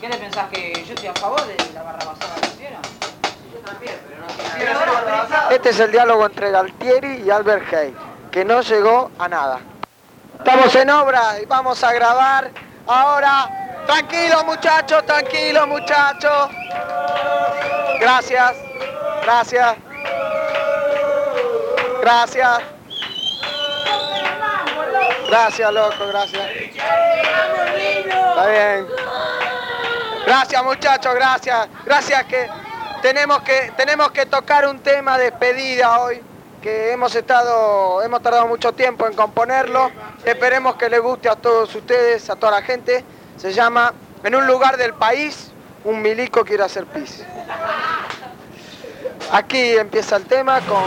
¿Qué le pensás que yo estoy a favor de la barra basada con cierta? Este es el diálogo entre Altieri y Albert Hayes, que no llegó a nada. Estamos en obra y vamos a grabar ahora. Tranquilo muchachos, tranquilo muchachos. Gracias, gracias. Gracias. Gracias, loco, gracias. Está bien. Gracias, muchachos, gracias. Gracias que tenemos que tenemos que tocar un tema de despedida hoy que hemos estado hemos tardado mucho tiempo en componerlo. Esperemos que le guste a todos ustedes, a toda la gente. Se llama En un lugar del país un milico quiere hacer pis. Aquí empieza el tema con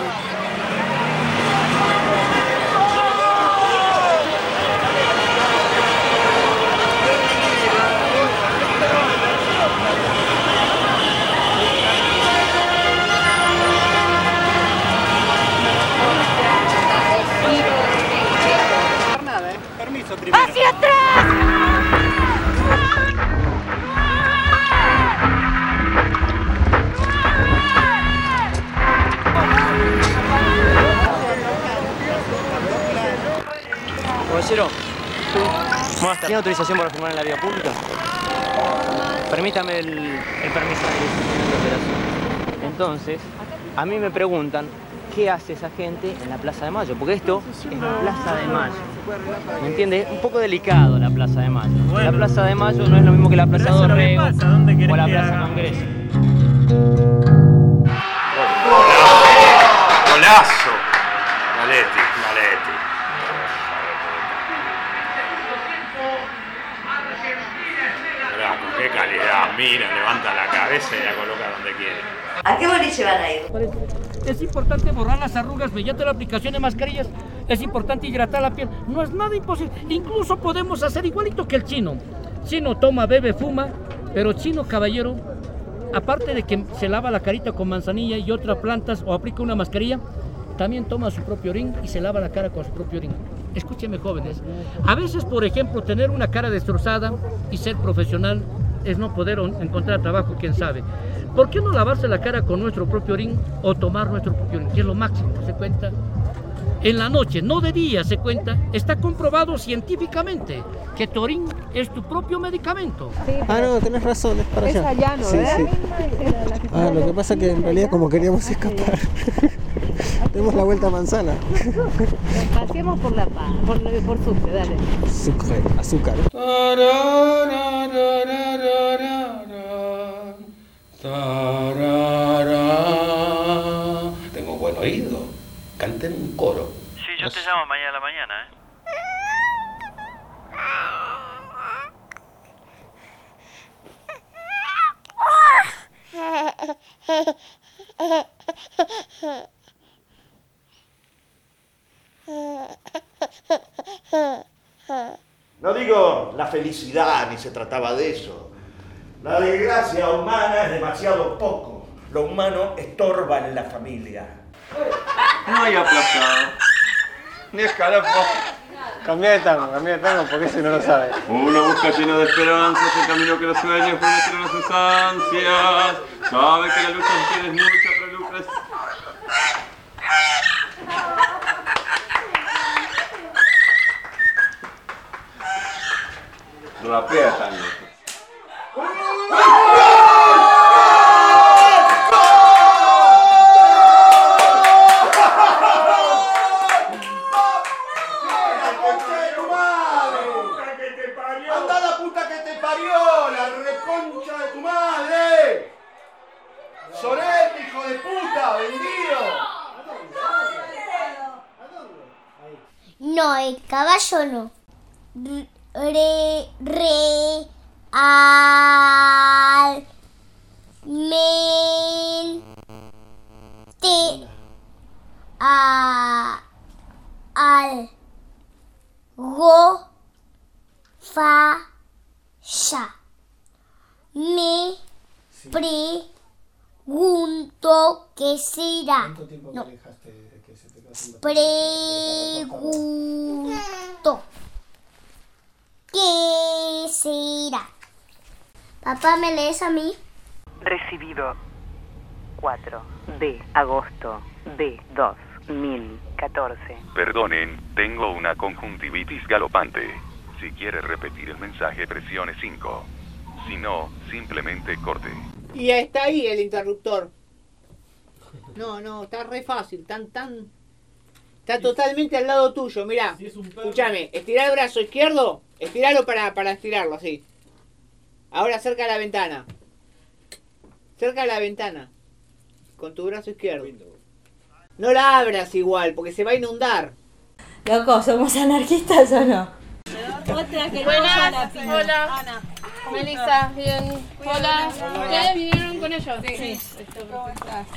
Caballero, ¿tiene autorización para firmar en la vía pública? Permítame el, el permiso de operación. Entonces, a mí me preguntan qué hace esa gente en la Plaza de Mayo, porque esto es la Plaza de Mayo. ¿Me entiendes? Es un poco delicado la Plaza de Mayo. La Plaza de Mayo no es lo mismo que la Plaza Dorrego o la Plaza Congreso. Golazo. Maletti. Mira, levanta la cabeza y la coloca donde quiere. ¿A qué boliche van a ir? Es importante borrar las arrugas mediante la aplicación de mascarillas. Es importante hidratar la piel. No es nada imposible. Incluso podemos hacer igualito que el chino. Chino toma, bebe, fuma, pero chino caballero, aparte de que se lava la carita con manzanilla y otras plantas o aplica una mascarilla, también toma su propio orín y se lava la cara con su propio orín. Escúcheme jóvenes, a veces por ejemplo tener una cara destrozada y ser profesional es no poder on- encontrar trabajo, quién sabe. ¿Por qué no lavarse la cara con nuestro propio orín o tomar nuestro propio orín? Que es lo máximo, ¿se cuenta? En la noche, no de día, se cuenta. Está comprobado científicamente que tu orín es tu propio medicamento. Ah, no, tenés razón, es para Es allá. allá, ¿no? Sí, sí. Ah, lo que pasa que en realidad como queríamos escapar, demos la vuelta a manzana. Pasemos por la paz, por, por Sucre, dale. Sucre, azúcar. Cante en un coro. Sí, yo te llamo mañana a la mañana, ¿eh? No digo la felicidad, ni se trataba de eso. La desgracia humana es demasiado poco. Lo humano estorba en la familia. No hay aplazado. Ni escalafón. Cambia de tango, cambia de tango porque ese no lo sabe. Uno busca lleno de esperanzas el camino que los sueños prometieron a sus ansias. Sabe que la lucha en es mucha, pero lucra es... Rapea tango. ¡Anda la puta que te parió! ¡La reconcha de tu madre! ¡Sorete, hijo de puta! ¡Vendido! No, el caballo no. Re, re, al, men, te, a, al, go, fa, ya. Me pregunto qué será. No. Pregunto. ¿Qué será? Papá, ¿me lees a mí? Recibido. 4 de agosto de 2014. Perdonen, tengo una conjuntivitis galopante. Si quiere repetir el mensaje, presione 5. Si no, simplemente corte. Y está ahí el interruptor. No, no, está re fácil, tan, tan... Está totalmente al lado tuyo, mirá. Escúchame, estira el brazo izquierdo, estiralo para, para estirarlo, así. Ahora cerca la ventana. Cerca la ventana. Con tu brazo izquierdo. No la abras igual, porque se va a inundar. Loco, ¿somos anarquistas o no? Otra que Buenas, hola. Ana. Melissa, bien. Hola. ¿Ustedes vinieron con ellos? Sí. ¿Cómo estás?